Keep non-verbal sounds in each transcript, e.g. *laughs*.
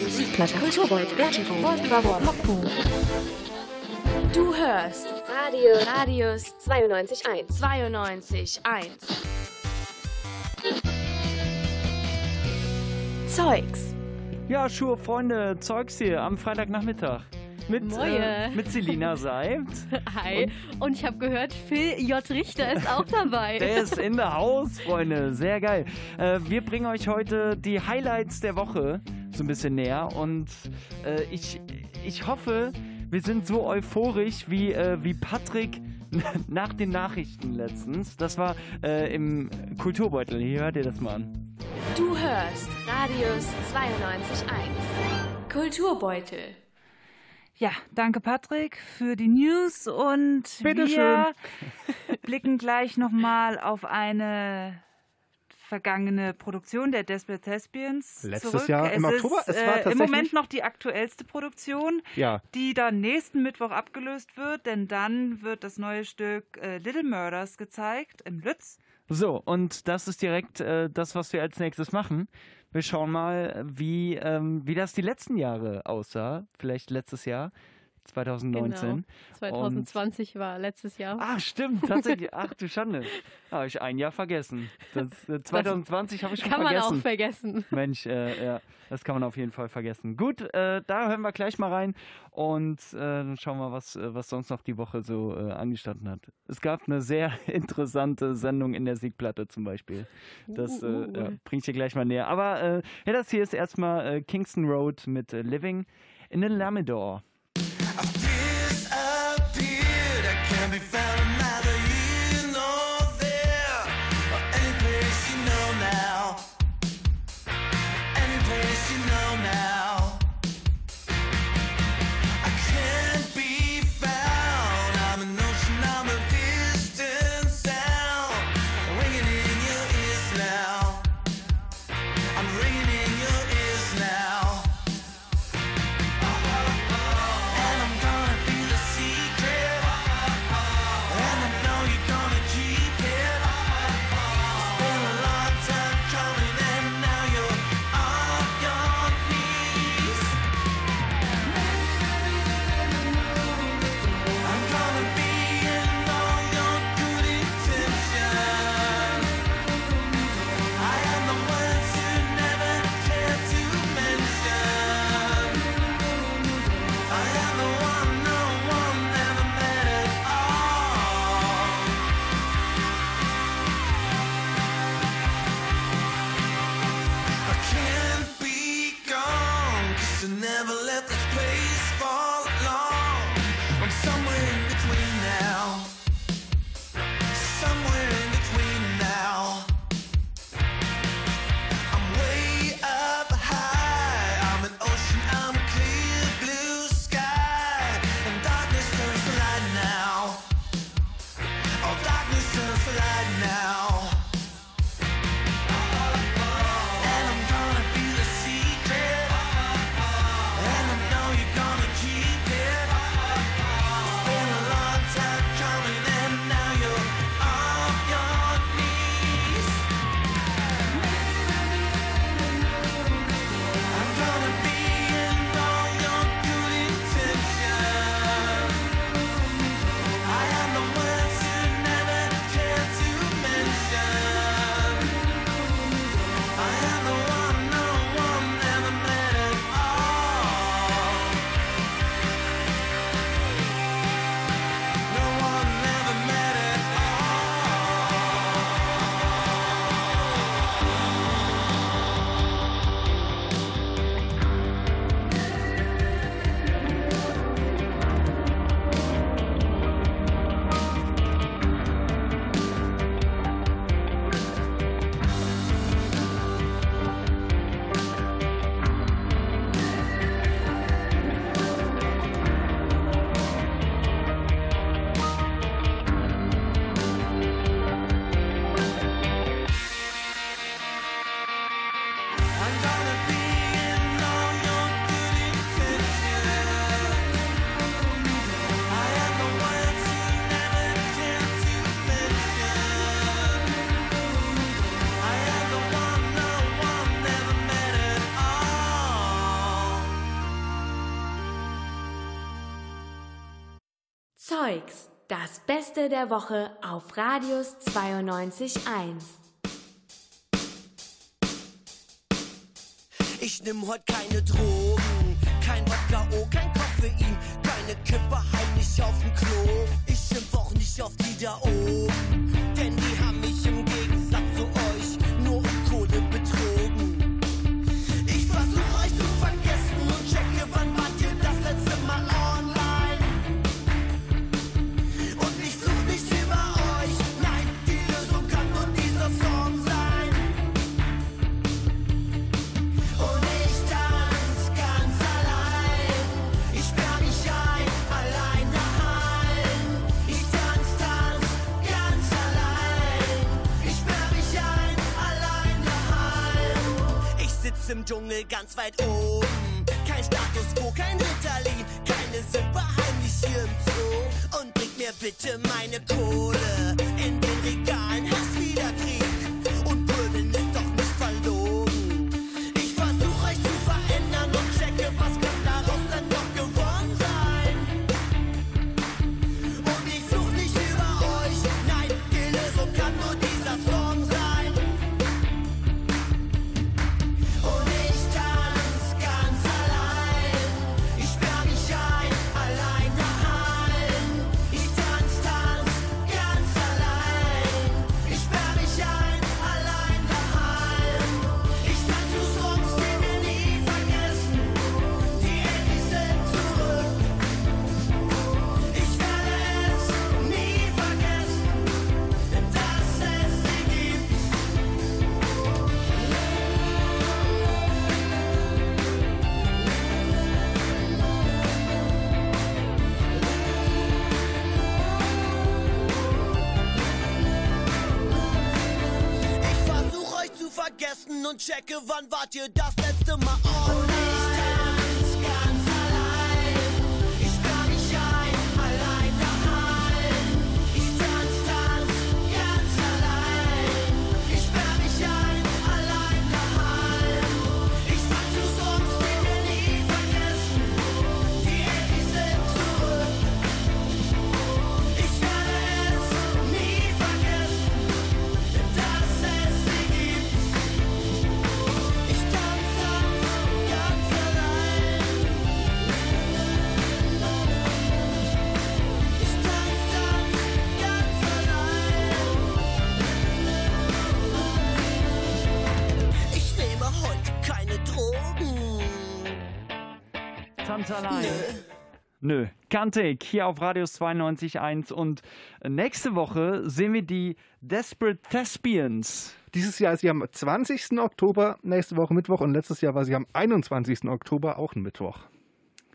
Musikplatte, Popcorn. Du hörst Radio Radius 92.1. 92.1. Zeugs. Ja, Schuhe, Freunde, Zeugs hier am Freitagnachmittag. Mit, äh, mit Selina Seibt. *laughs* Hi. Und, ich habe gehört, Phil J. Richter ist auch dabei. Der ist in der *laughs* Haus, Freunde. Sehr geil. Äh, wir bringen euch heute die Highlights der Woche so ein bisschen näher. Und äh, ich, ich hoffe, wir sind so euphorisch wie, äh, wie Patrick *laughs* nach den Nachrichten letztens. Das war äh, im Kulturbeutel. Hier hört ihr das mal an. Du hörst Radius 92.1. Kulturbeutel. Ja, danke Patrick für die News und wir *laughs* blicken gleich nochmal auf eine vergangene Produktion der Desperate Thespians Letztes zurück. Jahr es im ist, Oktober? Es war äh, Im Moment noch die aktuellste Produktion, Ja, die dann nächsten Mittwoch abgelöst wird, denn dann wird das neue Stück äh, Little Murders gezeigt im Lütz. So, und das ist direkt äh, das, was wir als nächstes machen. Wir schauen mal, wie, ähm, wie das die letzten Jahre aussah. Vielleicht letztes Jahr, 2019. Genau. 2020 war letztes Jahr. Ah, stimmt, tatsächlich. Ach du Schande. Habe ich ein Jahr vergessen. Das, äh, 2020 habe ich schon Kann man vergessen. auch vergessen. Mensch, äh, ja, das kann man auf jeden Fall vergessen. Gut, äh, da hören wir gleich mal rein und äh, dann schauen wir, was, äh, was sonst noch die Woche so äh, angestanden hat. Es gab eine sehr *laughs* interessante Sendung in der Siegplatte zum Beispiel. Das Uh, uh, uh. ja, bringe ich dir gleich mal näher. Aber ja, das hier ist erstmal Kingston Road mit Living in the Lamador. Zeugs, das Beste der Woche auf Radius 92.1. Ich nimm heute keine Drogen, kein Wodka, oh, kein Koffein, keine Kippe heimlich auf dem Klo. Ich schimpf auch nicht auf die da oben, denn die haben mich im Gegensatz ganz weit oben. Checke, wann wart ihr das letzte Mal Kantik hier auf Radius 92.1 und nächste Woche sehen wir die Desperate Thespians. Dieses Jahr ist sie am 20. Oktober, nächste Woche Mittwoch und letztes Jahr war sie am 21. Oktober, auch ein Mittwoch.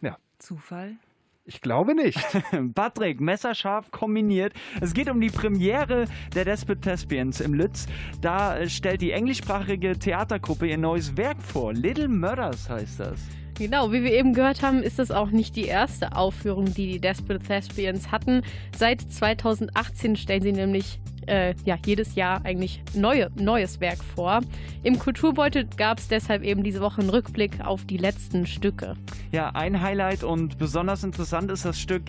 Ja, Zufall? ich glaube nicht. *laughs* Patrick, messerscharf kombiniert. Es geht um die Premiere der Desperate Thespians im Lütz. Da äh, stellt die englischsprachige Theatergruppe ihr neues Werk vor. Little Murders heißt das. Genau, wie wir eben gehört haben, ist das auch nicht die erste Aufführung, die die Desperate Thespians hatten. Seit 2018 stellen sie nämlich äh, ja, jedes Jahr eigentlich neue, neues Werk vor. Im Kulturbeutel gab es deshalb eben diese Woche einen Rückblick auf die letzten Stücke. Ja, ein Highlight und besonders interessant ist das Stück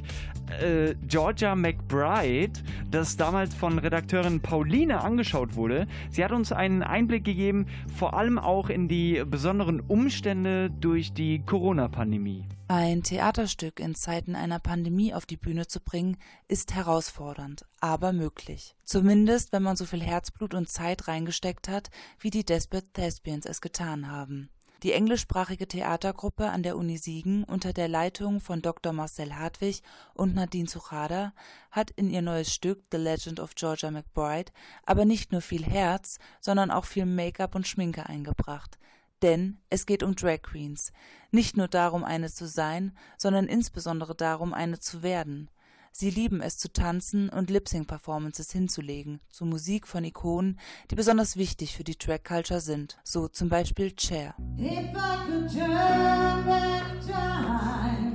äh, Georgia McBride, das damals von Redakteurin Pauline angeschaut wurde. Sie hat uns einen Einblick gegeben, vor allem auch in die besonderen Umstände durch die Corona-Pandemie. Ein Theaterstück in Zeiten einer Pandemie auf die Bühne zu bringen, ist herausfordernd, aber möglich. Zumindest, wenn man so viel Herzblut und Zeit reingesteckt hat, wie die Desperate Thespians es getan haben. Die englischsprachige Theatergruppe an der Uni Siegen unter der Leitung von Dr. Marcel Hartwig und Nadine Suchada hat in ihr neues Stück The Legend of Georgia McBride aber nicht nur viel Herz, sondern auch viel Make-up und Schminke eingebracht. Denn es geht um Drag Queens. Nicht nur darum, eine zu sein, sondern insbesondere darum, eine zu werden. Sie lieben es zu tanzen und Lip-Sync-Performances hinzulegen, zu Musik von Ikonen, die besonders wichtig für die Drag-Culture sind. So zum Beispiel Cher. If I could turn back time,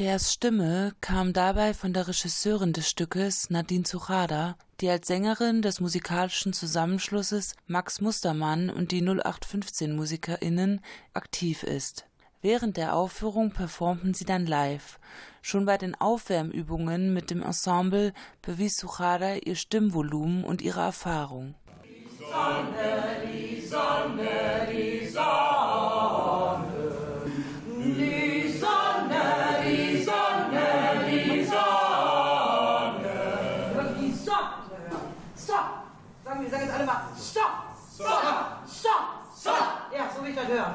words that hurt you, and you'd stay. Chers Stimme kam dabei von der Regisseurin des Stückes Nadine Suchada, die als Sängerin des musikalischen Zusammenschlusses Max Mustermann und die 0815 MusikerInnen aktiv ist. Während der Aufführung performten sie dann live. Schon bei den Aufwärmübungen mit dem Ensemble bewies Suchada ihr Stimmvolumen und ihre Erfahrung. Die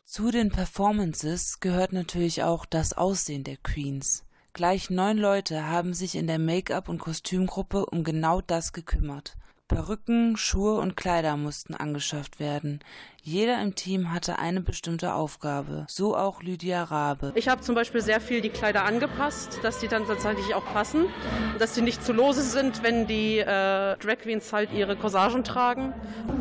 Zu den Performances gehört natürlich auch das Aussehen der Queens. Gleich neun Leute haben sich in der Make-up- und Kostümgruppe um genau das gekümmert. Perücken, Schuhe und Kleider mussten angeschafft werden. Jeder im Team hatte eine bestimmte Aufgabe, so auch Lydia Rabe. Ich habe zum Beispiel sehr viel die Kleider angepasst, dass die dann tatsächlich auch passen, dass die nicht zu lose sind, wenn die äh, Drag Queens halt ihre Corsagen tragen,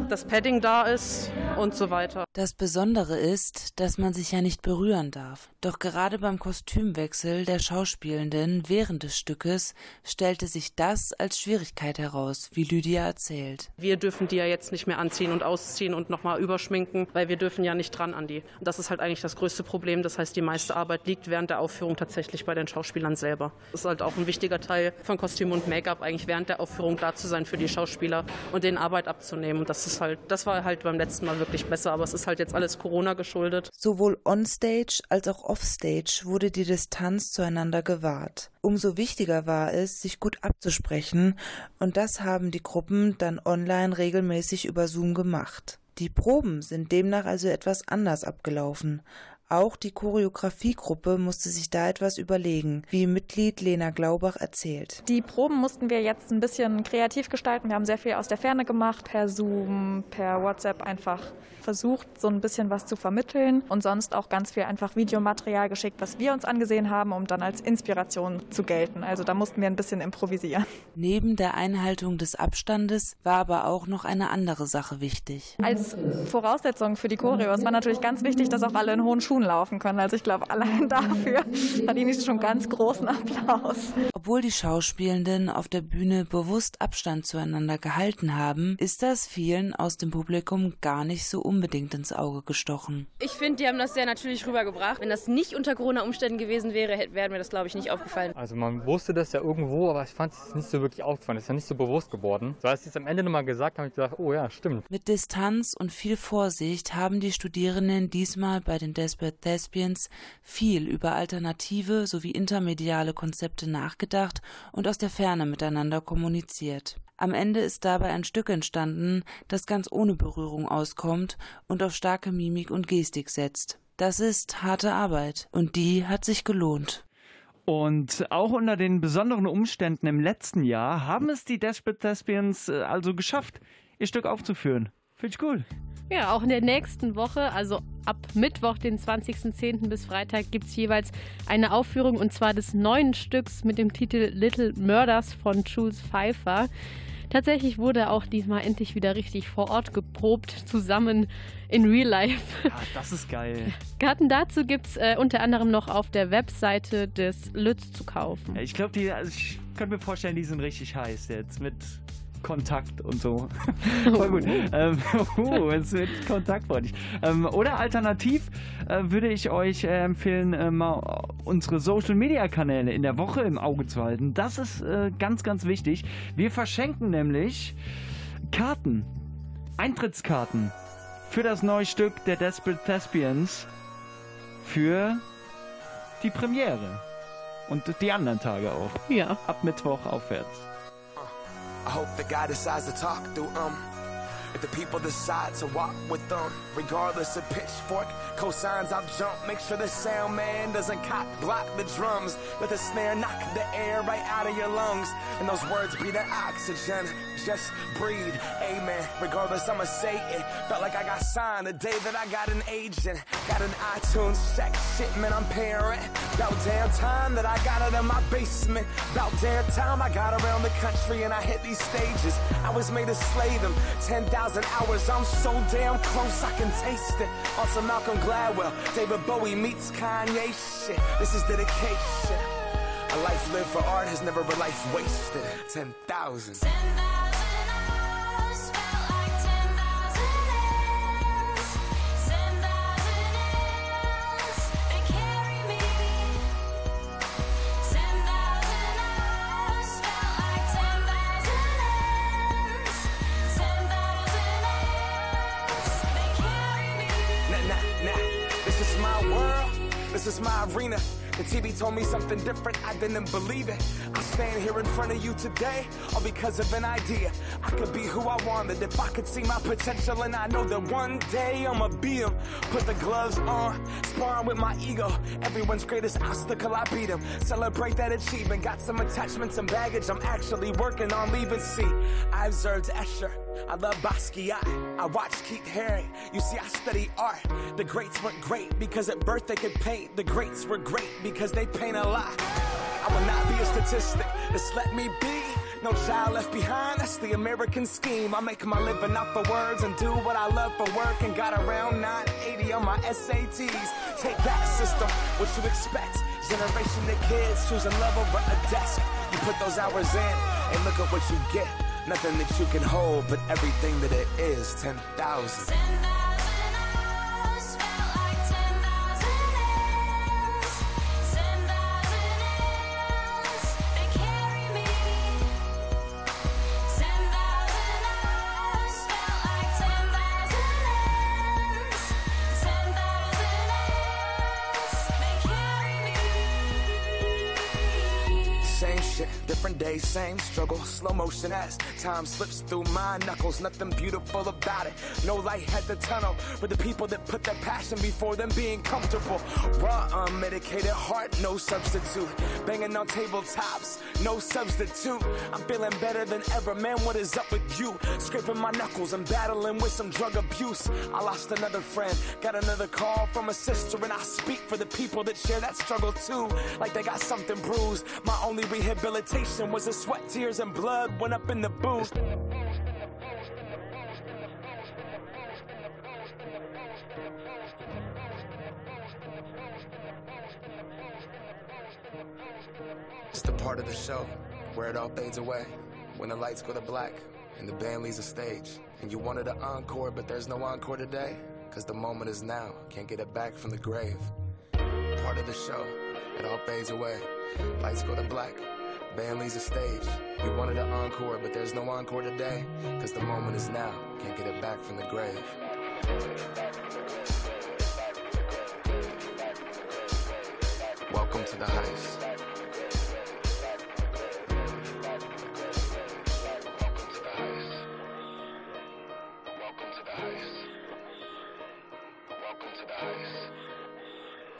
das Padding da ist und so weiter. Das Besondere ist, dass man sich ja nicht berühren darf. Doch gerade beim Kostümwechsel der Schauspielenden während des Stückes stellte sich das als Schwierigkeit heraus, wie Lydia erzählt. Wir dürfen die ja jetzt nicht mehr anziehen und ausziehen und nochmal überschminken, weil wir dürfen ja nicht dran an die. Und das ist halt eigentlich das größte Problem. Das heißt, die meiste Arbeit liegt während der Aufführung tatsächlich bei den Schauspielern selber. Das ist halt auch ein wichtiger Teil von Kostüm und Make-up, eigentlich während der Aufführung da zu sein für die Schauspieler und denen Arbeit abzunehmen. Und das ist halt, das war halt beim letzten Mal wirklich besser, aber es ist halt jetzt alles Corona geschuldet. Sowohl onstage als auch offstage wurde die Distanz zueinander gewahrt. Umso wichtiger war es, sich gut abzusprechen, und das haben die Gruppen dann online regelmäßig über Zoom gemacht. Die Proben sind demnach also etwas anders abgelaufen. Auch die Choreografiegruppe musste sich da etwas überlegen, wie Mitglied Lena Glaubach erzählt. Die Proben mussten wir jetzt ein bisschen kreativ gestalten. Wir haben sehr viel aus der Ferne gemacht, per Zoom, per WhatsApp einfach versucht, so ein bisschen was zu vermitteln und sonst auch ganz viel einfach Videomaterial geschickt, was wir uns angesehen haben, um dann als Inspiration zu gelten. Also da mussten wir ein bisschen improvisieren. Neben der Einhaltung des Abstandes war aber auch noch eine andere Sache wichtig. Als Voraussetzung für die Choreos war natürlich ganz wichtig, dass auch alle in hohen Schuhen laufen können. Also ich glaube, allein *laughs* dafür verdiene ich schon ganz großen Applaus. Obwohl die Schauspielenden auf der Bühne bewusst Abstand zueinander gehalten haben, ist das vielen aus dem Publikum gar nicht so unbedingt ins Auge gestochen. Ich finde, die haben das sehr natürlich rübergebracht. Wenn das nicht unter Corona-Umständen gewesen wäre, wäre mir das, glaube ich, nicht aufgefallen. Also man wusste das ja irgendwo, aber ich fand es nicht so wirklich aufgefallen. Das ist ja nicht so bewusst geworden. So als sie es am Ende nochmal gesagt haben, habe ich gedacht, oh ja, stimmt. Mit Distanz und viel Vorsicht haben die Studierenden diesmal bei den Desperate Thespians viel über alternative sowie intermediale Konzepte nachgedacht und aus der Ferne miteinander kommuniziert. Am Ende ist dabei ein Stück entstanden, das ganz ohne Berührung auskommt und auf starke Mimik und Gestik setzt. Das ist harte Arbeit und die hat sich gelohnt. Und auch unter den besonderen Umständen im letzten Jahr haben es die Desperate Thespians äh, also geschafft, ihr Stück aufzuführen. Finde ich cool. Ja, auch in der nächsten Woche, also ab Mittwoch, den 20.10. bis Freitag, gibt es jeweils eine Aufführung und zwar des neuen Stücks mit dem Titel Little Murders von Jules Pfeiffer. Tatsächlich wurde auch diesmal endlich wieder richtig vor Ort geprobt, zusammen in Real Life. Ja, das ist geil. Karten dazu gibt es äh, unter anderem noch auf der Webseite des Lütz zu kaufen. Ja, ich glaube, die, also ich könnte mir vorstellen, die sind richtig heiß jetzt mit Kontakt und so. *laughs* Voll gut. ähm, uh, *laughs* es wird kontaktfreudig. Ähm, oder alternativ äh, würde ich euch äh, empfehlen, äh, mal unsere Social Media Kanäle in der Woche im Auge zu halten. Das ist äh, ganz, ganz wichtig. Wir verschenken nämlich Karten, Eintrittskarten für das neue Stück der Desperate Thespians für die Premiere. Und die anderen Tage auch. Ja. Ab Mittwoch aufwärts. I hope the guy decides to talk through them. If the people decide to walk with them, regardless of pitchfork, cosigns I've jumped, make sure the sound man doesn't cock block the drums. Let the snare knock the air right out of your lungs. And those words be the oxygen. Just breathe, amen. Regardless, I'ma say it. Felt like I got signed the day that I got an agent. Got an iTunes check, shit, man, I'm parent. About damn time that I got it in my basement. About damn time I got around the country and I hit these stages. I was made to slay them. 10,000 10,000 hours. I'm so damn close, I can taste it. Some Malcolm Gladwell, David Bowie meets Kanye shit. This is dedication. A life lived for art has never been life wasted. 10,000. 10,000. My arena. The TV told me something different. I didn't believe it. I stand here in front of you today, all because of an idea. I could be who I wanted if I could see my potential, and I know that one day I'ma be him. Put the gloves on, sparring with my ego. Everyone's greatest obstacle, I beat him. Celebrate that achievement. Got some attachments and baggage. I'm actually working on leaving. See, I observed Escher. I love Basquiat. I watch Keith Haring. You see, I study art. The greats weren't great because at birth they could paint. The greats were great because they paint a lie. I will not be a statistic, just let me be. No child left behind, that's the American scheme. I make my living off the words and do what I love for work and got around 980 on my SATs. Take that system, what you expect. Generation of kids choosing love over a desk. You put those hours in and look at what you get. Nothing that you can hold, but everything that it is 10,000. 10,000. Day, same struggle. Slow motion as time slips through my knuckles. Nothing beautiful about it. No light at the tunnel. But the people that put their passion before them being comfortable. Raw, unmedicated heart, no substitute. Banging on tabletops, no substitute. I'm feeling better than ever, man. What is up with you? Scraping my knuckles and battling with some drug abuse. I lost another friend, got another call from a sister, and I speak for the people that share that struggle too. Like they got something bruised. My only rehabilitation was the sweat, tears, and blood went up in the booth. It's the part of the show where it all fades away. When the lights go to black and the band leaves the stage. And you wanted an encore, but there's no encore today. Cause the moment is now. Can't get it back from the grave. Part of the show, it all fades away. Lights go to black. Band leaves the stage. You wanted an encore, but there's no encore today. Cause the moment is now. Can't get it back from the grave. Welcome to the heist.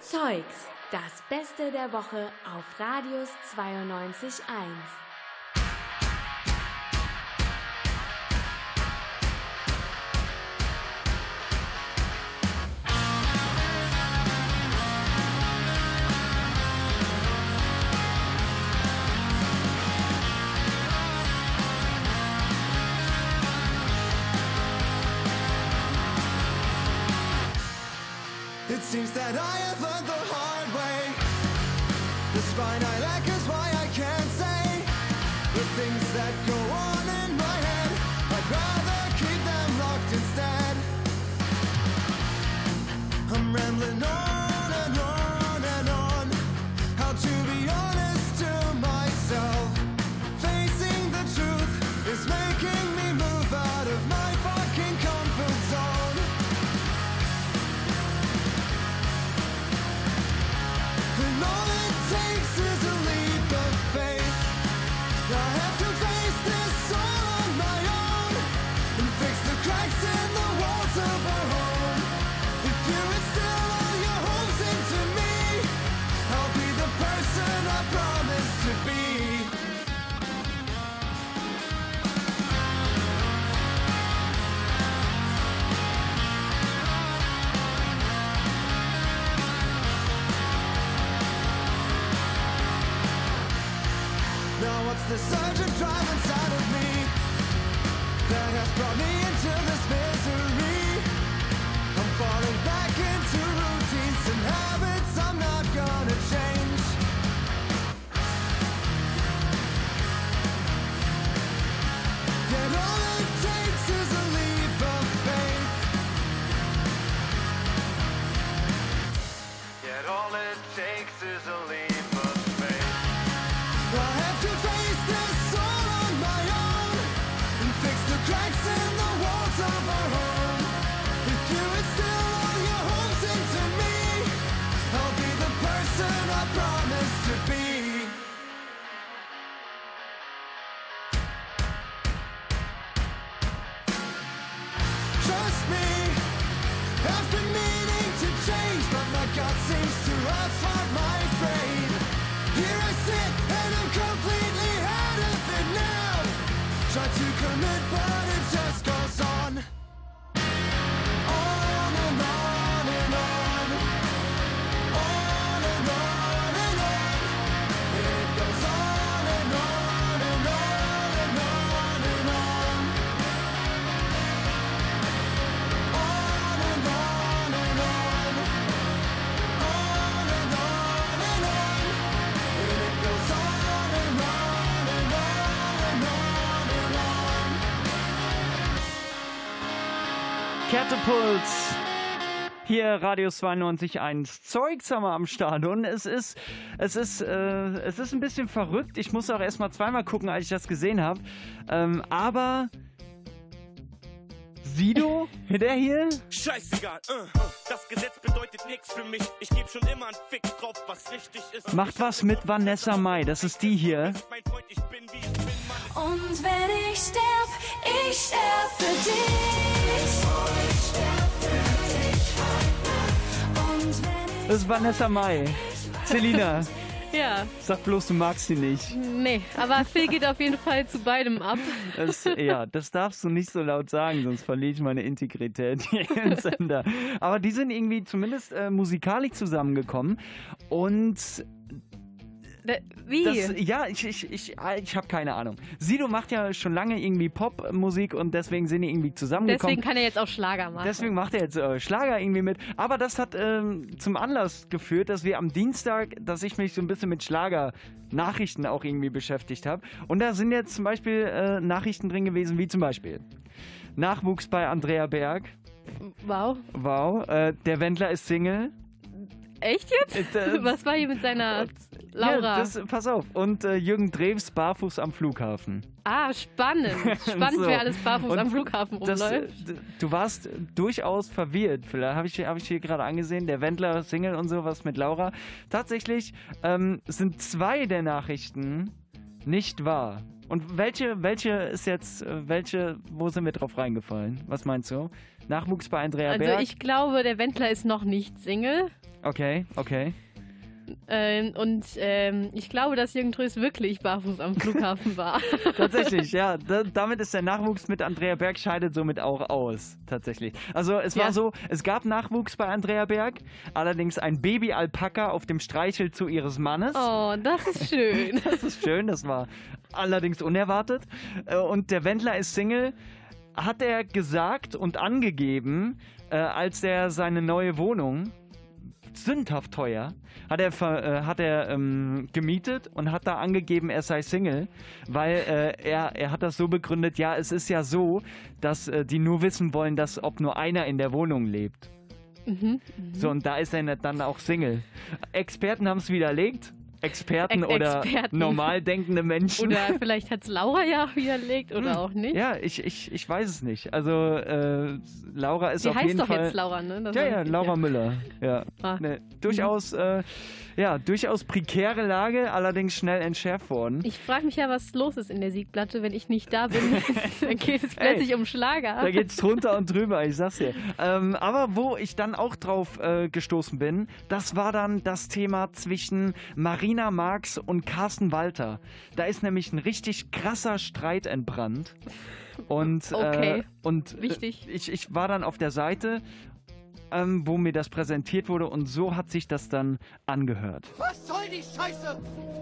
Zeugs, das Beste der Woche auf Radius 92.1. Catapults. Hier Radius 92.1 Zeugsamer am Start und es ist, es ist, äh, es ist ein bisschen verrückt. Ich muss auch erstmal zweimal gucken, als ich das gesehen habe. Ähm, aber Sido, *laughs* der hier, Scheißegal, äh, das Gesetz bedeutet nichts für mich. Ich geb schon immer einen Fick drauf, was richtig ist. macht was mit Vanessa Mai. Das ist die hier. Und wenn ich sterb, ich sterb für dich. Das ist Vanessa Mai. Selina, *laughs* Ja, sag bloß, du magst sie nicht. nee, aber Phil geht auf jeden Fall zu beidem ab. Das, ja, das darfst du nicht so laut sagen, sonst verliere ich meine Integrität hier im *laughs* Sender. Aber die sind irgendwie zumindest äh, musikalisch zusammengekommen und Wie? Das, ja, ich, ich, ich, ich habe keine Ahnung. Sido macht ja schon lange irgendwie Popmusik und deswegen sind die irgendwie zusammengekommen. Deswegen kann er jetzt auch Schlager machen. Deswegen macht er jetzt äh, Schlager irgendwie mit. Aber das hat ähm, zum Anlass geführt, dass wir am Dienstag, dass ich mich so ein bisschen mit Schlager-Nachrichten auch irgendwie beschäftigt habe. Und da sind jetzt zum Beispiel äh, Nachrichten drin gewesen, wie zum Beispiel Nachwuchs bei Andrea Berg. Wow. Wow. Äh, der Wendler ist Single. Echt jetzt? Äh, *laughs* Was war hier mit seiner Laura? Ja, das, pass auf. Und äh, Jürgen Drews barfuß am Flughafen. ah, spannend. *laughs* Spannend, So. wer alles barfuß Und am Flughafen das, rumläuft. äh, d- Du warst durchaus verwirrt. Vielleicht habe ich, hab ich hier gerade angesehen, der Wendler Single und sowas mit Laura. Tatsächlich ähm, sind zwei der Nachrichten nicht wahr. Und welche, welche ist jetzt, äh, welche, wo sind wir drauf reingefallen? Was meinst du? Nachwuchs bei Andrea Also Berg? ich glaube, der Wendler ist noch nicht Single. Okay, okay. Ähm, und ähm, ich glaube, dass Jürgen Trös wirklich barfuß am Flughafen war. *laughs* Tatsächlich, ja. Da, damit ist der Nachwuchs mit Andrea Berg scheidet somit auch aus. Tatsächlich. Also es war Ja. so, es gab Nachwuchs bei Andrea Berg, allerdings ein Baby-Alpaka auf dem Streichel zu ihres Mannes. Oh, das ist schön. *laughs* Das ist schön, das war allerdings unerwartet. Äh, Und der Wendler ist Single, hat er gesagt und angegeben, äh, als er seine neue Wohnung sündhaft teuer hat er, äh, hat er ähm, gemietet und hat da angegeben, er sei Single, weil äh, er, er hat das so begründet, ja, es ist ja so, dass äh, die nur wissen wollen, dass ob nur einer in der Wohnung lebt. Mhm. So, und da ist er dann auch Single. Experten haben es widerlegt. Experten Ex- oder Experten. normal denkende Menschen. Oder *laughs* vielleicht hat es Laura ja auch widerlegt oder auch nicht. Ja, ich, ich, ich weiß es nicht. Also äh, Laura ist Sie auf heißt jeden doch Fall. jetzt Laura, ne? Das ja, ja, Laura ja. Müller. Ja. Ah. Ne, durchaus, äh, ja, durchaus prekäre Lage, allerdings schnell entschärft worden. Ich frage mich ja, was los ist in der Siegplatte, wenn ich nicht da bin. *laughs* dann geht es plötzlich Ey, um Schlager. Da geht's drunter und drüber, ich sag's dir. Ähm, aber wo ich dann auch drauf äh, gestoßen bin, das war dann das Thema zwischen Marina Marx und Carsten Walter. Da ist nämlich ein richtig krasser Streit entbrannt. Und, Okay. äh, und äh, Wichtig. ich, ich war dann auf der Seite ähm, wo mir das präsentiert wurde und so hat sich das dann angehört. Was soll die Scheiße?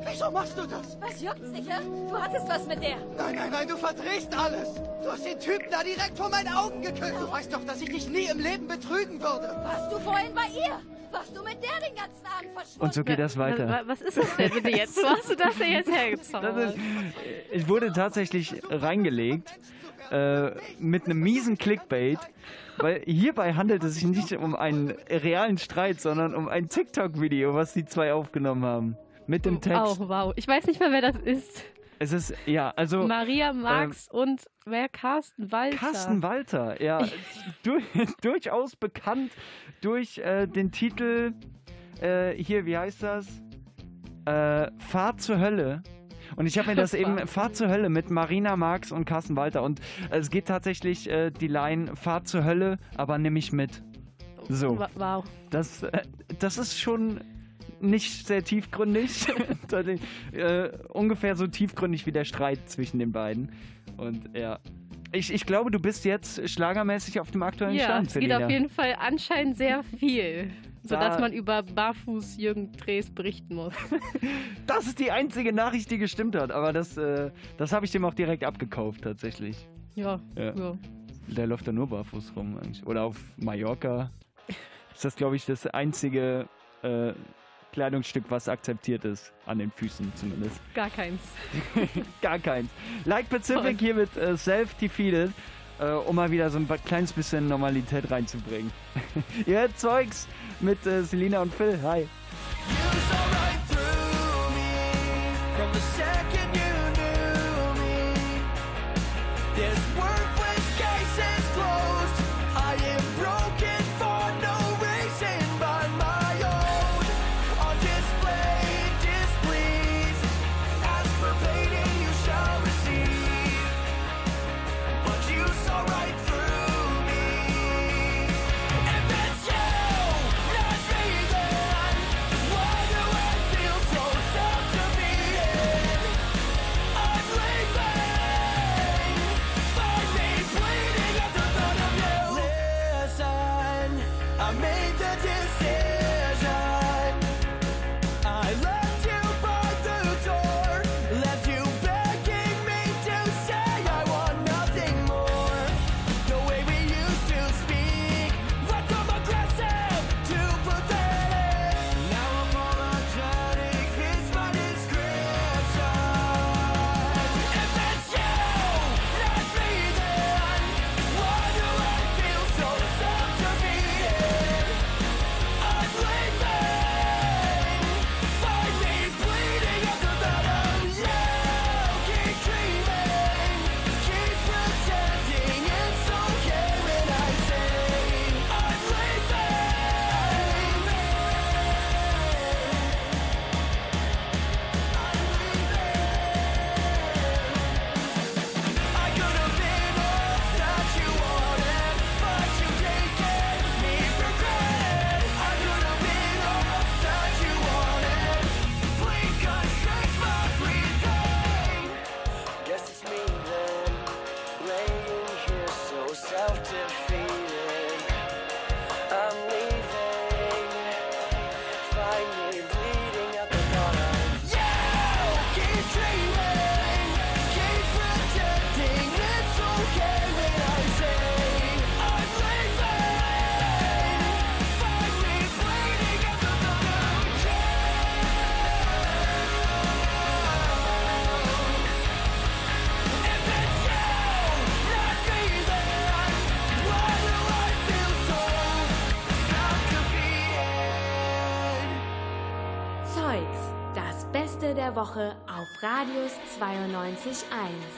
Wieso machst du das? Was juckt's dich, hä? Du hattest was mit der. Nein, nein, nein, du verdrehst alles. Du hast den Typen da direkt vor meinen Augen geküsst. Du weißt doch, dass ich dich nie im Leben betrügen würde. Warst du vorhin bei ihr? Warst du mit der den ganzen Abend verschwunden? Und so geht das weiter. Wa- Was ist das denn bitte jetzt? Wo hast du das denn jetzt ist, ich wurde tatsächlich reingelegt äh, mit einem miesen Clickbait, weil hierbei handelt es sich nicht um einen realen Streit, sondern um ein TikTok-Video, was die zwei aufgenommen haben. Mit dem Text. Oh, wow. Ich weiß nicht mehr, wer das ist. Es ist, ja, also. Maria Marx und wer? Carsten Walter. Carsten Walter, ja, *laughs* du, durchaus bekannt durch äh, den Titel, äh, hier, wie heißt das? Äh, Fahrt zur Hölle. Und ich habe mir das eben, Fahrt zur Hölle mit Marina Marx und Carsten Walter. Und es geht tatsächlich äh, die Line Fahrt zur Hölle, aber nimm mich mit. So. Wow. Das, äh, das ist schon nicht sehr tiefgründig. *laughs* *laughs* Äh, ungefähr so tiefgründig wie der Streit zwischen den beiden. Und ja. Ich, ich glaube, du bist jetzt schlagermäßig auf dem aktuellen Ja, Stand, es geht Selina. auf jeden Fall anscheinend sehr viel, sodass Da- man über Barfuß Jürgen Drees berichten muss. *laughs* Das ist die einzige Nachricht, die gestimmt hat. Aber das, äh, das habe ich dem auch direkt abgekauft, tatsächlich. Ja, Ja. ja. Der läuft da nur barfuß rum eigentlich. Oder auf Mallorca ist das, glaube ich, das einzige äh, Kleidungsstück, was akzeptiert ist. An den Füßen zumindest. Gar keins. *laughs* Gar keins. Like Pacific hier mit äh, Self-Defeated, äh, um mal wieder so ein kleines bisschen Normalität reinzubringen. *laughs* Ihr hört Zeugs mit äh, Selina und Phil. Hi. Der Woche auf Radius 92.1.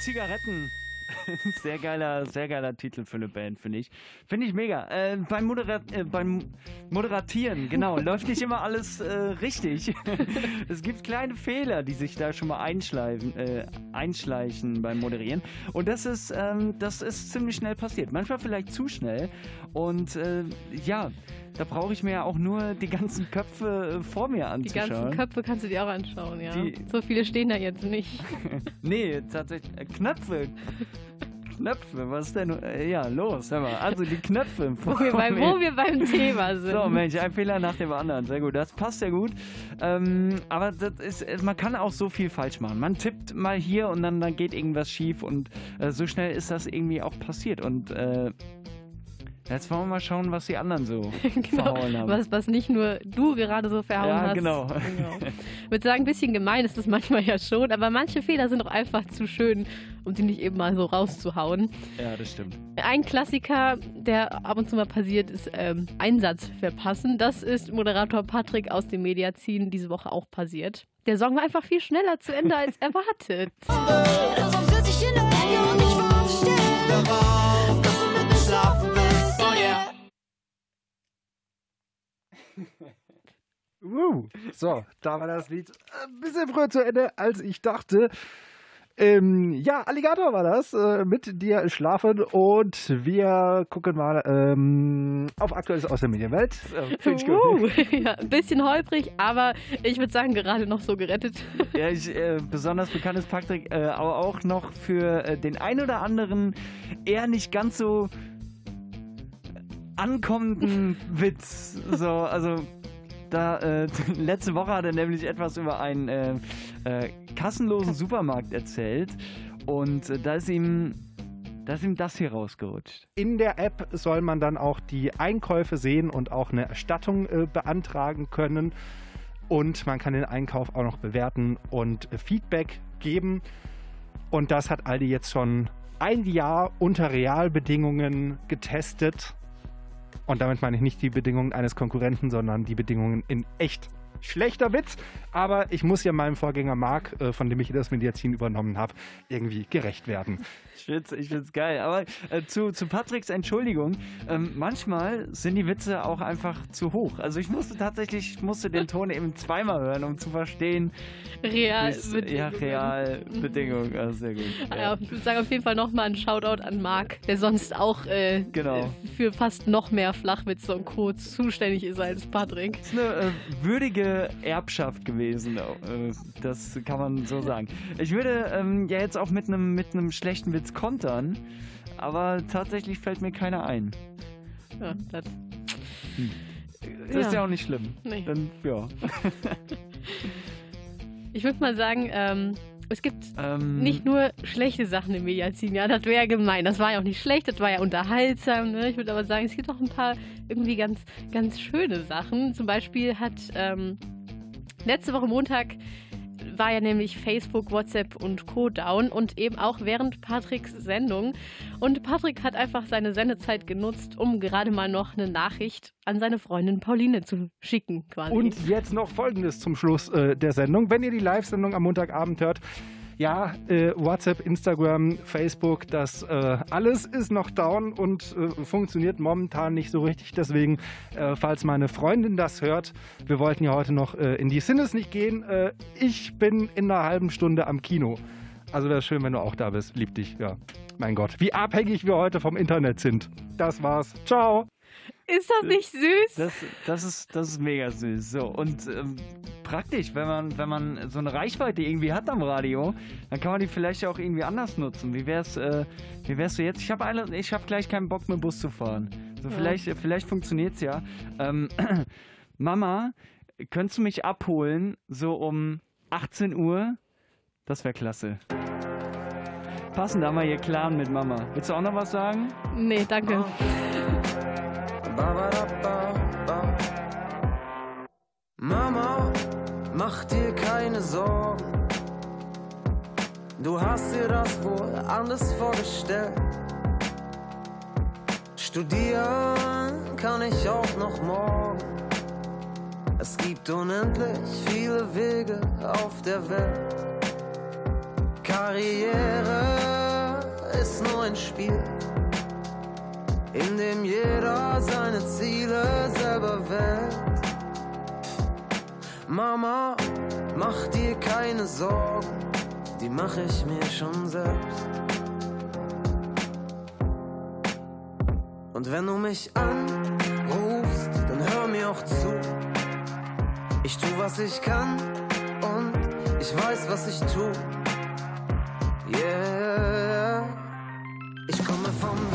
Zigaretten. *laughs* Sehr geiler, sehr geiler Titel für eine Band, finde ich. Finde ich mega. Äh, beim, Modera äh, beim Moderatieren, genau, *laughs* läuft nicht immer alles äh, richtig. *laughs* es gibt kleine Fehler, die sich da schon mal einschleifen, äh, einschleichen beim Moderieren. Und das ist, ähm, das ist ziemlich schnell passiert. Manchmal vielleicht zu schnell. Und äh, ja, da brauche ich mir ja auch nur die ganzen Köpfe äh, vor mir Die anzuschauen. ganzen Köpfe kannst du dir auch anschauen, ja. Die- so viele stehen da jetzt nicht. *laughs* nee, tatsächlich. Äh, Knöpfe. Knöpfe, was ist denn? äh, Ja, los, hör mal. Also die Knöpfe. *laughs* Wo wir, bei, mir. wo wir beim Thema *laughs* sind. So, Mensch, ein Fehler nach dem anderen. Sehr gut. Das passt sehr gut. Ähm, aber das ist, man kann auch so viel falsch machen. Man tippt mal hier und dann, dann geht irgendwas schief und äh, so schnell ist das irgendwie auch passiert. Und äh, jetzt wollen wir mal schauen, was die anderen so *laughs* verhauen haben. Genau. Was, was nicht nur du gerade so verhauen ja, hast. genau. Ich *laughs* würde sagen, ein bisschen gemein ist das manchmal ja schon, aber manche Fehler sind doch einfach zu schön, um die nicht eben mal so rauszuhauen. ja, das stimmt. Ein Klassiker, der ab und zu mal passiert, ist ähm, Einsatz verpassen. Das ist Moderator Patrick aus dem Mediazin diese Woche auch passiert. Der Song war einfach viel schneller zu Ende als *laughs* erwartet. Sonst sitz ich in der Ecke und ich warte still So, da war das Lied ein bisschen früher zu Ende, als ich dachte. Ähm, ja, Alligator war das, äh, mit dir schlafen und wir gucken mal ähm, auf Aktuelles aus der Medienwelt. Äh, Finde ich gut. Uh, *laughs* ja, ein bisschen holprig, aber ich würde sagen, gerade noch so gerettet. *laughs* Ja, ich, äh, besonders bekannt ist Patrick, äh, aber auch noch für äh, den ein oder anderen eher nicht ganz so ankommenden *laughs* Witz. So, also da äh, *laughs* letzte Woche hat er nämlich etwas über einen äh, äh, kassenlosen Supermarkt erzählt und äh, da ist ihm da ist ihm das hier rausgerutscht. In der App soll man dann auch die Einkäufe sehen und auch eine Erstattung äh, beantragen können. Und man kann den Einkauf auch noch bewerten und äh, Feedback geben. Und das hat Aldi jetzt schon ein Jahr unter Realbedingungen getestet. Und damit meine ich nicht die Bedingungen eines Konkurrenten, sondern die Bedingungen in echt. Schlechter Witz, aber ich muss ja meinem Vorgänger Marc, äh, von dem ich das Medizin übernommen habe, irgendwie gerecht werden. Ich find's, ich find's geil. Aber äh, zu, zu Patricks Entschuldigung, ähm, manchmal sind die Witze auch einfach zu hoch. Also ich musste tatsächlich, ich musste den Ton eben zweimal hören, um zu verstehen. Real wie's- Bedingungen. Ja, real Bedingungen. Also sehr gut. Ja, ich würde sagen, auf jeden Fall nochmal ein Shoutout an Marc, der sonst auch äh, Genau. für fast noch mehr Flachwitze und Co. zuständig ist als Patrick. Das ist eine äh, würdige Erbschaft gewesen. Äh, das kann man so sagen. Ich würde ähm, ja jetzt auch mit einem mit einem schlechten Witz kontern. aber tatsächlich fällt mir keiner ein. Ja, das, Hm. Das ist Ja. ja auch nicht schlimm. Nee. Dann, ja. *laughs* ich würde mal sagen, ähm, es gibt Ähm, nicht nur schlechte Sachen im Mediazin, ja, das wäre ja gemein. Das war ja auch nicht schlecht, das war ja unterhaltsam. Ne? Ich würde aber sagen, es gibt auch ein paar irgendwie ganz, ganz schöne Sachen. Zum Beispiel hat ähm, letzte Woche Montag war ja nämlich Facebook, WhatsApp und Co. down und eben auch während Patricks Sendung. Und Patrick hat einfach seine Sendezeit genutzt, um gerade mal noch eine Nachricht an seine Freundin Pauline zu schicken, quasi. Und jetzt noch Folgendes zum Schluss äh, der Sendung. Wenn ihr die Live-Sendung am Montagabend hört, ja, äh, WhatsApp, Instagram, Facebook, das äh, alles ist noch down und äh, funktioniert momentan nicht so richtig. Deswegen, äh, falls meine Freundin das hört, wir wollten ja heute noch äh, in die Sinnes nicht gehen. Äh, ich bin in einer halben Stunde am Kino. Also wäre schön, wenn du auch da bist. Lieb dich, ja. Mein Gott, wie abhängig wir heute vom Internet sind. Das war's. Ciao. Ist das nicht süß? Das, das, ist, das ist mega süß. So, und ähm, praktisch, wenn man, wenn man so eine Reichweite irgendwie hat am Radio, dann kann man die vielleicht auch irgendwie anders nutzen. Wie wär's, äh, wie wär's so jetzt? Ich habe ich hab gleich keinen Bock mit Bus zu fahren. So, Ja. vielleicht, vielleicht funktioniert's ja. Ähm, *clears throat* Mama, könntest du mich abholen, so um 18 Uhr? Das wäre klasse. Passen da mal hier klaren mit Mama. Willst du auch noch was sagen? Nee, danke. Mama, mach dir keine Sorgen. Du hast dir das wohl anders vorgestellt. Studieren kann ich auch noch morgen. Es gibt unendlich viele Wege auf der Welt. Karriere ist nur ein Spiel, in dem jeder seine Ziele selber wählt. Mama, mach dir keine Sorgen, die mach ich mir schon selbst. Und wenn du mich anrufst, dann hör mir auch zu. Ich tu, was ich kann und ich weiß, was ich tu. Yeah, ich komme vom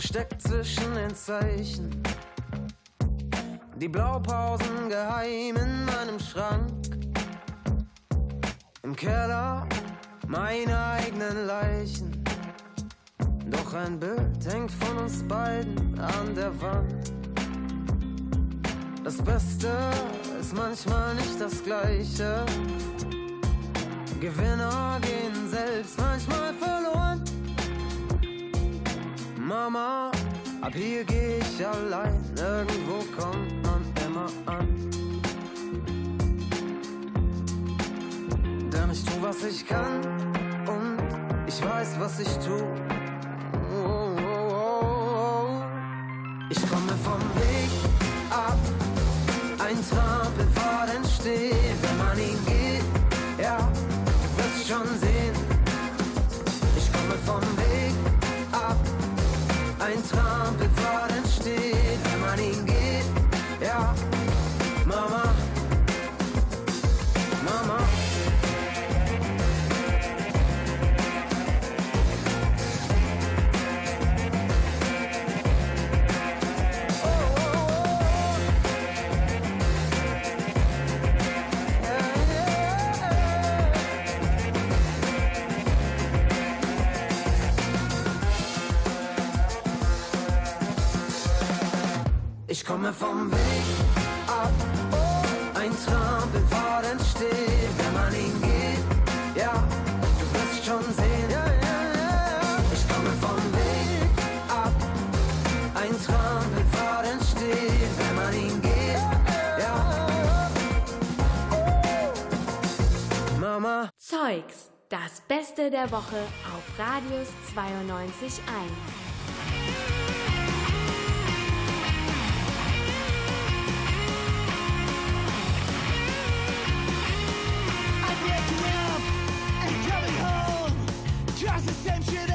versteckt zwischen den Zeichen. Die Blaupausen geheim in meinem Schrank. Im Keller meine eigenen Leichen. Doch ein Bild hängt von uns beiden an der Wand. Das Beste ist manchmal nicht das Gleiche. Gewinner gehen selbst manchmal verloren. Mama, ab hier geh ich allein. Irgendwo kommt man immer an. Denn ich tu, was ich kann. Und ich weiß, was ich tu. Beste der Woche auf Radius 92.1. Just the same shit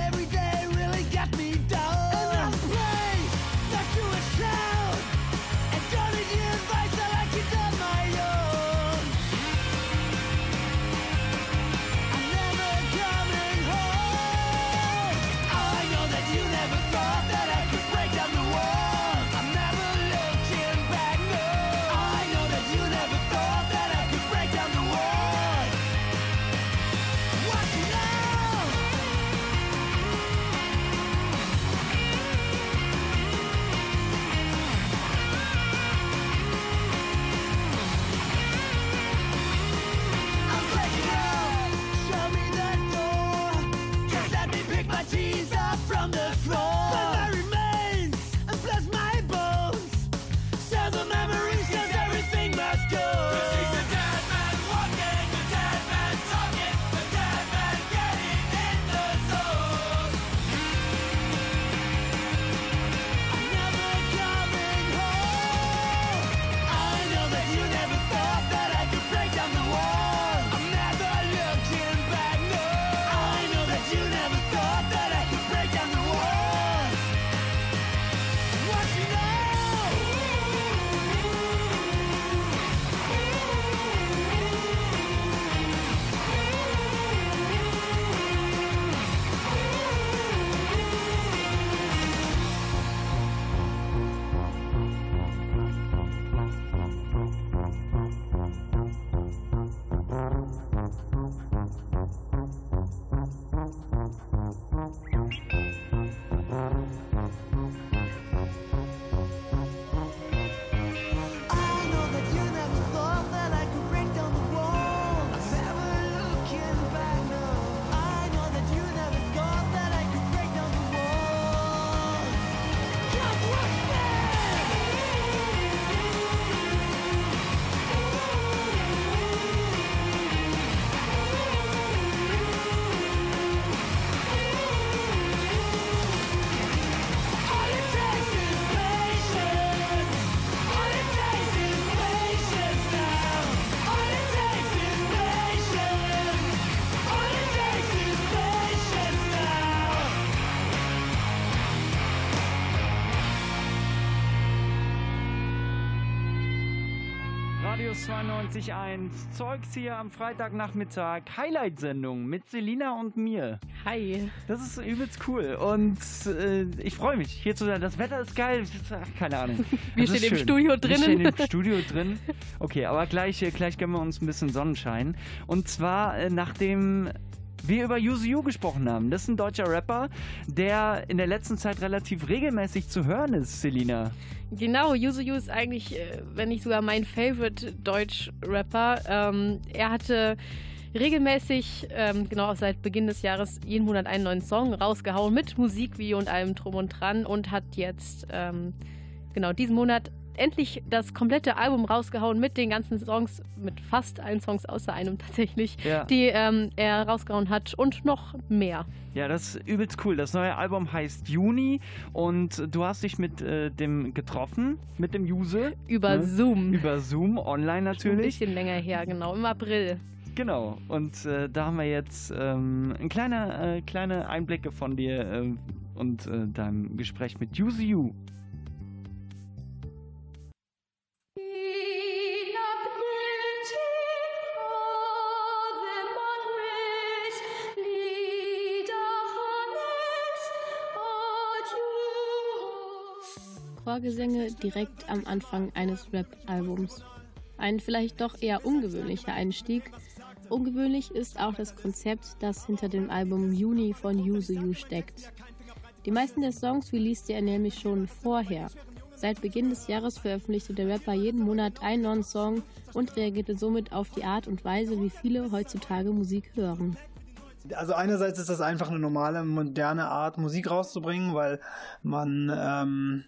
92.1. Zeugs hier am Freitagnachmittag. Highlight-Sendung mit Selina und mir. Hi. Das ist übelst cool. Und äh, ich freue mich, hier zu sein. Das Wetter ist geil. Ach, keine Ahnung. *laughs* Wir Das stehen im. Studio Wir drinnen. stehen im Studio drin. Okay, aber gleich, äh, gleich gönnen wir uns ein bisschen Sonnenschein. Und zwar, äh, nachdem wir über Yuzu Yu gesprochen haben. Das ist ein deutscher Rapper, der in der letzten Zeit relativ regelmäßig zu hören ist, Selina. Genau, Yuzu Yu ist eigentlich, äh, wenn nicht sogar mein Favorite Deutsch-Rapper. Ähm, er hatte regelmäßig, ähm, genau seit Beginn des Jahres, jeden Monat einen neuen Song rausgehauen mit Musikvideo und allem drum und dran und hat jetzt, ähm, genau, diesen Monat endlich das komplette Album rausgehauen mit den ganzen Songs, mit fast allen Songs außer einem *laughs* tatsächlich, Ja. die ähm, er rausgehauen hat und noch mehr. Ja, das ist übelst cool. Das neue Album heißt Juni und du hast dich mit äh, dem getroffen, mit dem Juse. Über Zoom. Über Zoom, online Schon ein natürlich. bisschen länger her, genau, im April. Genau. Und äh, da haben wir jetzt ähm, ein kleine, äh, kleine Einblicke von dir äh, und äh, deinem Gespräch mit Yuzu Chorgesänge direkt am Anfang eines Rap-Albums. Ein vielleicht doch eher ungewöhnlicher Einstieg. Ungewöhnlich ist auch das Konzept, das hinter dem Album Juni von Yuzu Yu steckt. Die meisten der Songs releaste er nämlich schon vorher. Seit Beginn des Jahres veröffentlichte der Rapper jeden Monat einen neuen Song und reagierte somit auf die Art und Weise, wie viele heutzutage Musik hören. Also einerseits ist das einfach eine normale, moderne Art, Musik rauszubringen, weil man ähm,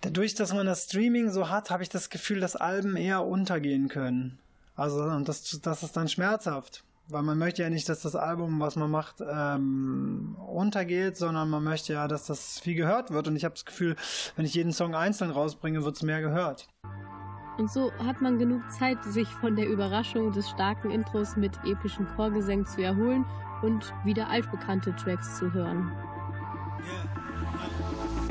dadurch, dass man das Streaming so hat, habe ich das Gefühl, dass Alben eher untergehen können. Also und das, das ist dann schmerzhaft. Weil man möchte ja nicht, dass das Album, was man macht, ähm, untergeht, sondern man möchte ja, dass das viel gehört wird. Und ich habe das Gefühl, wenn ich jeden Song einzeln rausbringe, wird es mehr gehört. Und so hat man genug Zeit, sich von der Überraschung des starken Intros mit epischen Chorgesängen zu erholen und wieder altbekannte Tracks zu hören.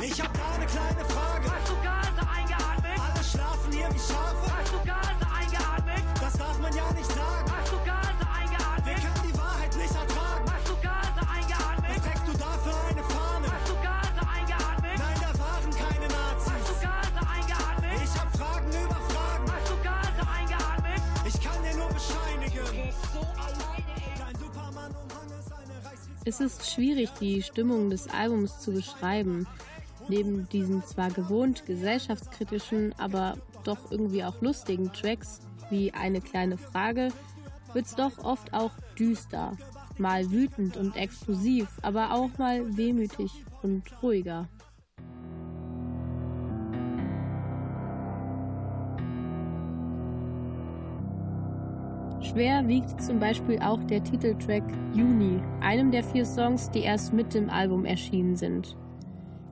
Ich hab da eine kleine Frage. Hast du Gase eingeatmet? Alle schlafen hier wie Schafe. Hast du Gase eingeatmet? Das darf man ja nicht sagen. Hast du Gase eingeatmet? Wir können die Wahrheit nicht ertragen. Hast du Gase eingeatmet? Was trägst du da für eine Fahne? Hast du Gase eingeatmet? Nein, da waren keine Nazis. Hast du Gase eingeatmet? Ich hab Fragen über Fragen. Hast du Gase eingeatmet? Ich kann dir nur bescheinigen. Dein Superman umhangen seine Reichskriegs... Es ist schwierig, die Stimmung des Albums zu beschreiben. Neben diesen zwar gewohnt gesellschaftskritischen, aber doch irgendwie auch lustigen Tracks wie Eine kleine Frage, wird's doch oft auch düster. Mal wütend und explosiv, aber auch mal wehmütig und ruhiger. Schwer wiegt zum Beispiel auch der Titeltrack Juni, einem der vier Songs, die erst mit dem Album erschienen sind.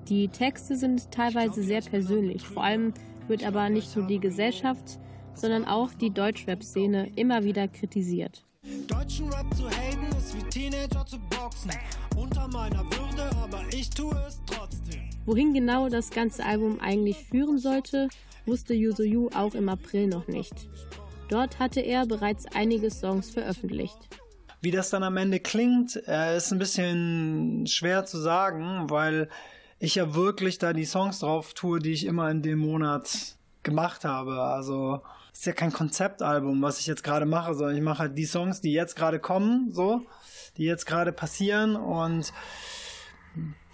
Die Texte sind teilweise sehr persönlich, vor allem wird aber nicht nur die Gesellschaft, sondern auch die Deutschrap-Szene immer wieder kritisiert. Deutschen Rap zu haten ist wie Teenager zu boxen. Unter meiner Würde, aber ich tue es trotzdem. Wohin genau das ganze Album eigentlich führen sollte, wusste Yuzu Yu auch im April noch nicht. Dort hatte er bereits einige Songs veröffentlicht. Wie das dann am Ende klingt, äh, ist ein bisschen schwer zu sagen, weil ich ja wirklich da die Songs drauf tue, die ich immer in dem Monat gemacht habe. Also ist ja kein Konzeptalbum, was ich jetzt gerade mache, sondern ich mache halt die Songs, die jetzt gerade kommen, so, die jetzt gerade passieren und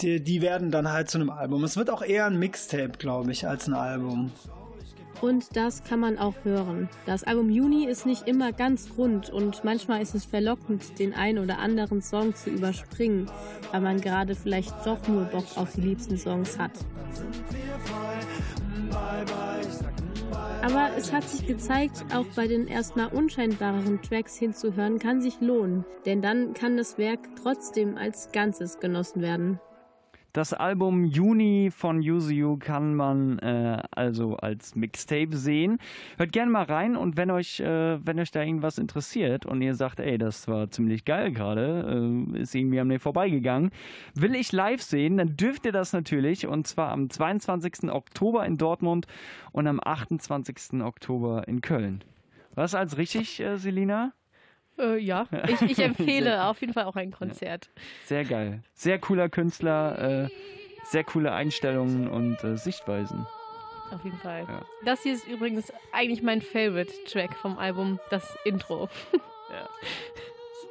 die, die werden dann halt zu einem Album. Es wird auch eher ein Mixtape, glaube ich, als ein Album. Und das kann man auch hören. Das Album Juni ist nicht immer ganz rund und manchmal ist es verlockend, den einen oder anderen Song zu überspringen, weil man gerade vielleicht doch nur Bock auf die liebsten Songs hat. Aber es hat sich gezeigt, auch bei den erstmal unscheinbareren Tracks hinzuhören, kann sich lohnen, denn dann kann das Werk trotzdem als Ganzes genossen werden. Das Album Juni von Yuzu kann man äh, also als Mixtape sehen. Hört gerne mal rein und wenn euch, äh, wenn euch da irgendwas interessiert und ihr sagt, ey, das war ziemlich geil gerade, äh, ist irgendwie an mir vorbeigegangen, will ich live sehen, dann dürft ihr das natürlich und zwar am 22. Oktober in Dortmund und am 28. Oktober in Köln. War das alles richtig, äh, Selina? Äh, ja, ich, ich *laughs* empfehle auf jeden Fall auch ein Konzert. Sehr geil. Sehr cooler Künstler, äh, sehr coole Einstellungen und äh, Sichtweisen. Auf jeden Fall. Ja. Das hier ist übrigens eigentlich mein Favorite-Track vom Album, das Intro. *laughs*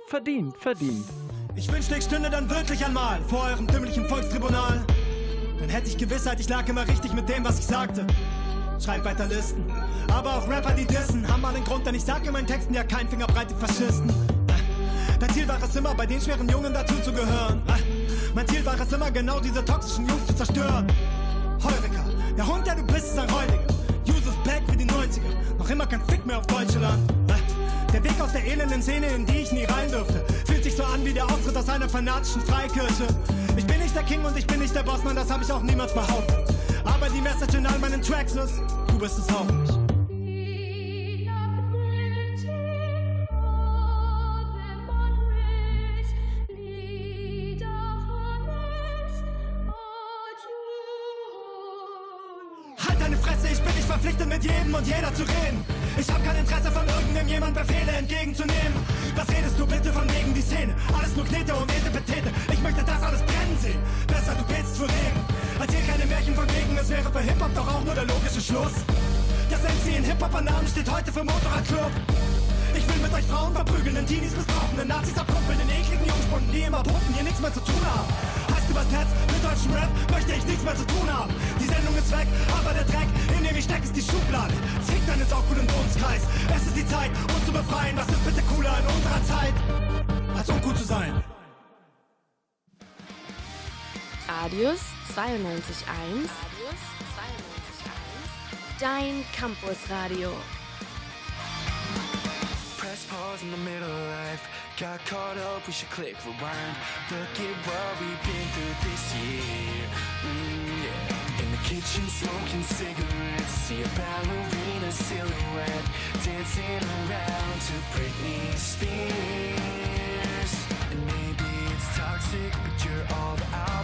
Verdient, verdient. Ich wünschte, ich stünde dann wirklich einmal vor eurem dümmlichen Volkstribunal. Dann hätte ich Gewissheit, ich lag immer richtig mit dem, was ich sagte. Schreib weiter Listen. Aber auch Rapper, die dissen, haben mal einen Grund, denn ich sag in meinen Texten ja kein Finger breit die Faschisten. Dein Ziel war es immer, bei den schweren Jungen dazu zu gehören. Mein Ziel war es immer, genau diese toxischen Jungs zu zerstören. Heureka, der Hund, der du bist, ist ein Räudiger. Yusuf Black wie die 90er, noch immer kein Fick mehr auf Deutschland. Der Weg aus der elenden Szene, in die ich nie rein dürfte, fühlt sich so an wie der Austritt aus einer fanatischen Freikirche. Ich bin nicht der King und ich bin nicht der Boss, nein, das habe ich auch niemals behauptet. Aber die Message in all meinen Tracks ist, du bist es auch nicht. Halt deine Fresse, ich bin nicht verpflichtet mit jedem und jeder zu reden. Ich hab kein Interesse von irgendeinem jemand Befehle entgegenzunehmen. Was redest du bitte von wegen die Szene? Alles nur Knete und Etepetete. Ich möchte das alles brennen sehen. Besser du betest für Regen. Erzähl keine Märchen von wegen, es wäre bei Hip-Hop doch auch nur der logische Schluss. Das MC in Hip-Hop-Namen steht heute für Motorradclub. Ich will mit euch Frauen verprügeln, den Teenies missbrauchen, den Nazis abkumpeln, den ekligen Jungspunden, die immer pumpen, hier nichts mehr zu tun haben. Heißt übers Herz, mit deutschem Rap möchte ich nichts mehr zu tun haben. Die Sendung ist weg, aber der Dreck, in dem ich steck, ist die Schublade. Fick deinen saucoolen Dunstkreis. Es ist die Zeit, uns zu befreien. Was ist bitte cooler in unserer Zeit, als uncool zu sein? Radius 92.1. Dein. Press pause in the middle of life. Got caught up, we should click rewind. Look at what we've been through this year. Mm, yeah. In the kitchen, smoking cigarettes. See a ballerina silhouette dancing around to Britney Spears. And maybe it's toxic, but you're all that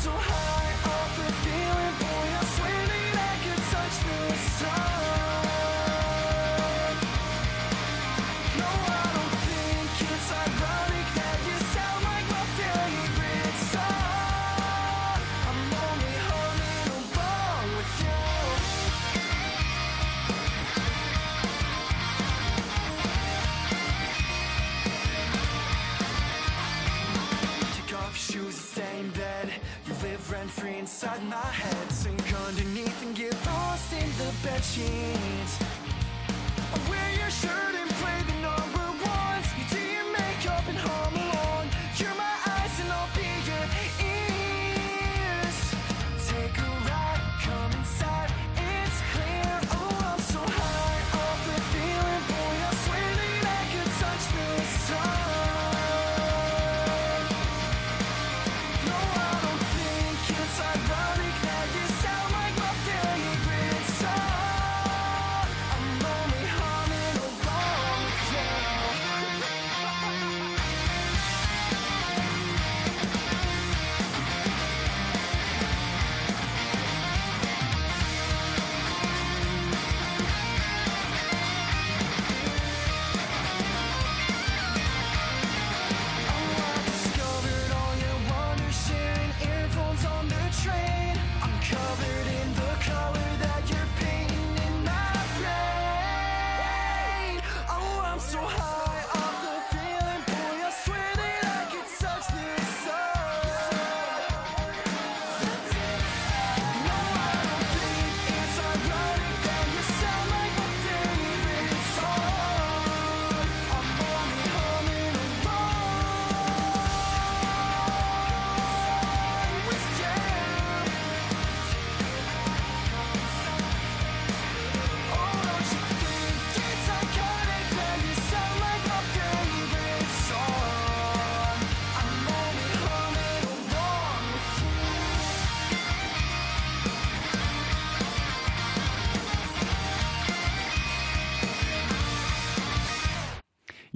so high inside my head. Sink underneath and get lost in the bed sheets. I wear your shirt and play the number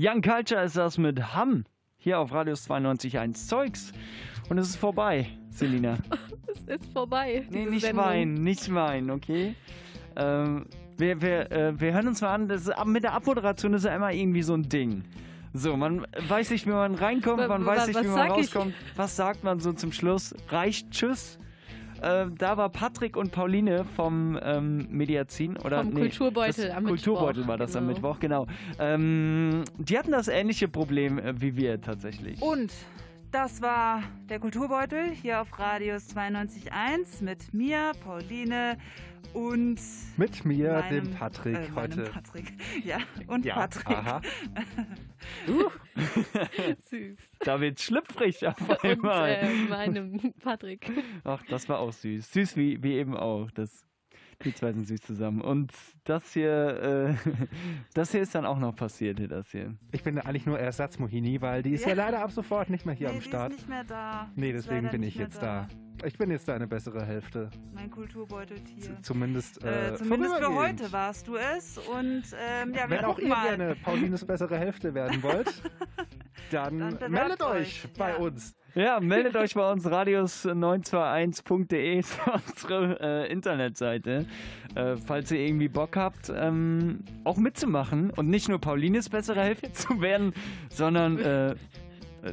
Young Culture ist das mit Hamm hier auf Radius 92.1 Zeugs. Und es ist vorbei, Selina. *laughs* Es ist vorbei. Nee, nicht Sendung. weinen, nicht weinen, okay? Ähm, wir, wir, äh, wir hören uns mal an, das, ist- mit der Abmoderation ist ja immer irgendwie so ein Ding. So, man weiß nicht, wie man reinkommt, man weiß nicht, wie man sag ich? rauskommt. Was sagt man so zum Schluss? Reicht Tschüss? Äh, da war Patrick und Pauline vom ähm, Mediazin oder Vom nee, Kulturbeutel das am Kulturbeutel Mittwoch, war das am genau. Mittwoch, genau. Ähm, die hatten das ähnliche Problem äh, wie wir tatsächlich. Und das war der Kulturbeutel hier auf Radius 92.1 mit mir, Pauline und Mit mir, meinem, dem Patrick, äh, heute. Patrick. *laughs* Ja, und Ja, Patrick. aha. *laughs* Süß. Da wird schlüpfrig auf Und einmal. äh, meinem Patrick. Ach, das war auch süß. Süß wie, wie eben auch. Das, die zwei sind süß zusammen. Und das hier, äh, *laughs* das hier ist dann auch noch passiert, hier, das hier. Ich bin eigentlich nur Ersatz Mohini, weil die ist ja, Ja. leider ab sofort nicht mehr hier nee, am Start. Die ist nicht mehr da. nee, deswegen bin ich jetzt da. Ich bin jetzt deine bessere Hälfte. Mein Kulturbeuteltier. Zumindest, Äh, äh, zumindest für heute warst du es. Und ähm, ja, wir Wenn auch ihr mal. gerne Paulines bessere Hälfte werden wollt, *laughs* dann, Dann meldet euch euch, bei uns. Ja, meldet euch bei uns radius921.de ist *laughs* unsere äh, Internetseite. Äh, falls ihr irgendwie Bock habt, ähm, auch mitzumachen und nicht nur Paulines bessere Hälfte *laughs* zu werden, sondern äh,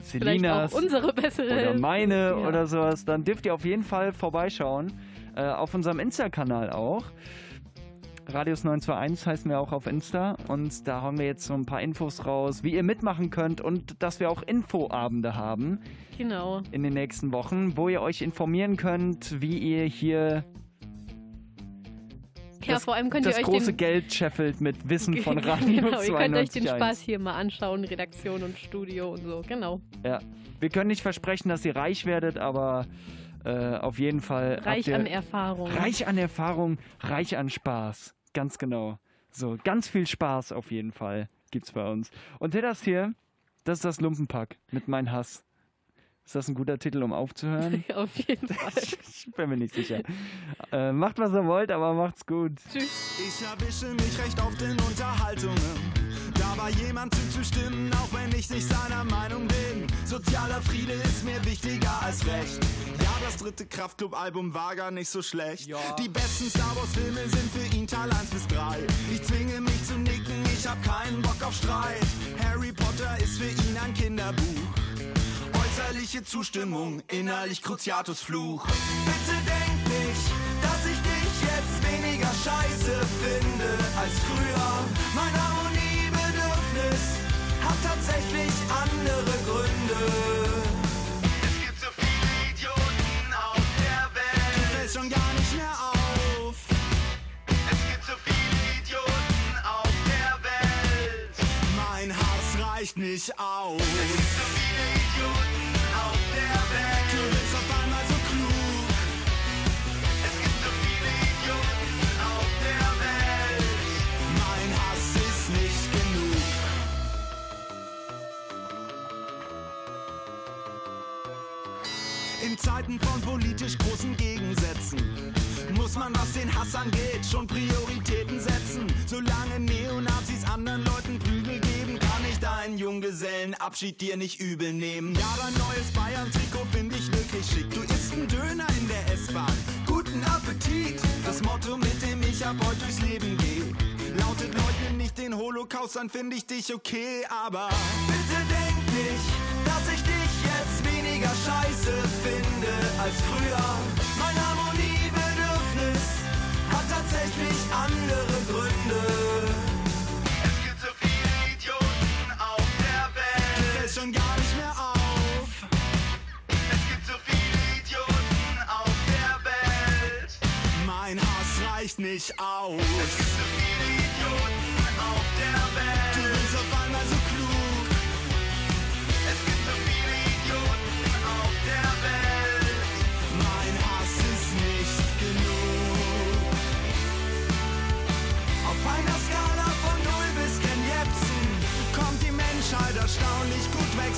Selinas unsere bessere oder meine Ja. oder sowas, dann dürft ihr auf jeden Fall vorbeischauen. Äh, auf unserem Insta-Kanal auch. Radius 921 heißen wir auch auf Insta und da hauen wir jetzt so ein paar Infos raus, wie ihr mitmachen könnt und dass wir auch Infoabende haben Genau. in den nächsten Wochen, wo ihr euch informieren könnt, wie ihr hier Ja, das, vor allem könnt das ihr euch große den, Geld scheffelt mit Wissen von *laughs* Radio genau, ihr könnt euch den 92.1. Spaß hier mal anschauen, Redaktion und Studio und so, genau. Ja, wir können nicht versprechen, dass ihr reich werdet, aber äh, auf jeden Fall Reich an Erfahrung. Reich an Erfahrung, reich an Spaß. Ganz genau. So, ganz viel Spaß auf jeden Fall gibt's bei uns. Und das hier, das ist das Lumpenpack mit Mein Hass. Ist das ein guter Titel, um aufzuhören? *laughs* Auf jeden Fall. *laughs* ich bin mir nicht sicher. Äh, macht, was ihr wollt, aber macht's gut. Tschüss. Ich erwische mich recht oft in Unterhaltungen. Dabei jemand zuzustimmen, auch wenn ich nicht seiner Meinung bin. Sozialer Friede ist mir wichtiger als Recht. Ja, das dritte Kraftclub-Album war gar nicht so schlecht. Die besten Star Wars-Filme sind für ihn Teil 1 bis 3. Ich zwinge mich zu nicken, ich hab keinen Bock auf Streit. Harry Potter ist für ihn ein Kinderbuch. Äußerliche Zustimmung, innerlich Cruciatus Fluch. Bitte denk nicht, dass ich dich jetzt weniger scheiße finde als früher. Mein hat tatsächlich andere Gründe. Es gibt so viele Idioten auf der Welt. Mir fällt's schon gar nicht mehr auf. Es gibt so viele Idioten auf der Welt. Mein Hass reicht nicht aus. Es gibt so viele Idioten Zeiten von politisch großen Gegensätzen muss man, was den Hass angeht, schon Prioritäten setzen. Solange Neonazis anderen Leuten Prügel geben, kann ich deinen Junggesellenabschied dir nicht übel nehmen. Ja, dein neues Bayern-Trikot finde ich wirklich schick. Du isst einen Döner in der S-Bahn. Guten Appetit! Das Motto, mit dem ich ab heute durchs Leben gehe. Lautet leugne nicht den Holocaust, dann finde ich dich okay, aber bitte denk nicht, dass ich dich jetzt finde als früher. Mein Harmoniebedürfnis hat tatsächlich andere Gründe. Es gibt so viele Idioten auf der Welt. Du fällst schon gar nicht mehr auf. Es gibt so viele Idioten auf der Welt. Mein Hass reicht nicht aus.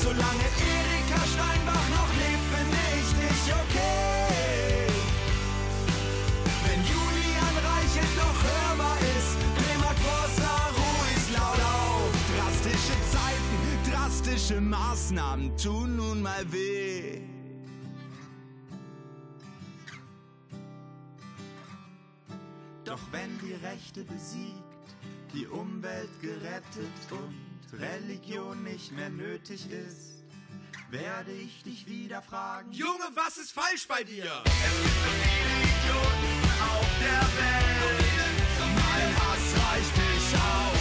Solange Erika Steinbach noch lebt, finde ich dich okay. Wenn Julian Reichelt noch hörbar ist, Bremer Crossler, ruhig laut auf. Drastische Zeiten Manche Maßnahmen tun nun mal weh. Doch wenn die Rechte besiegt, die Umwelt gerettet und Religion nicht mehr nötig ist, werde ich dich wieder fragen. Junge, was ist falsch bei dir? Es gibt so viele Idioten auf der Welt. Mein Hass reicht nicht aus.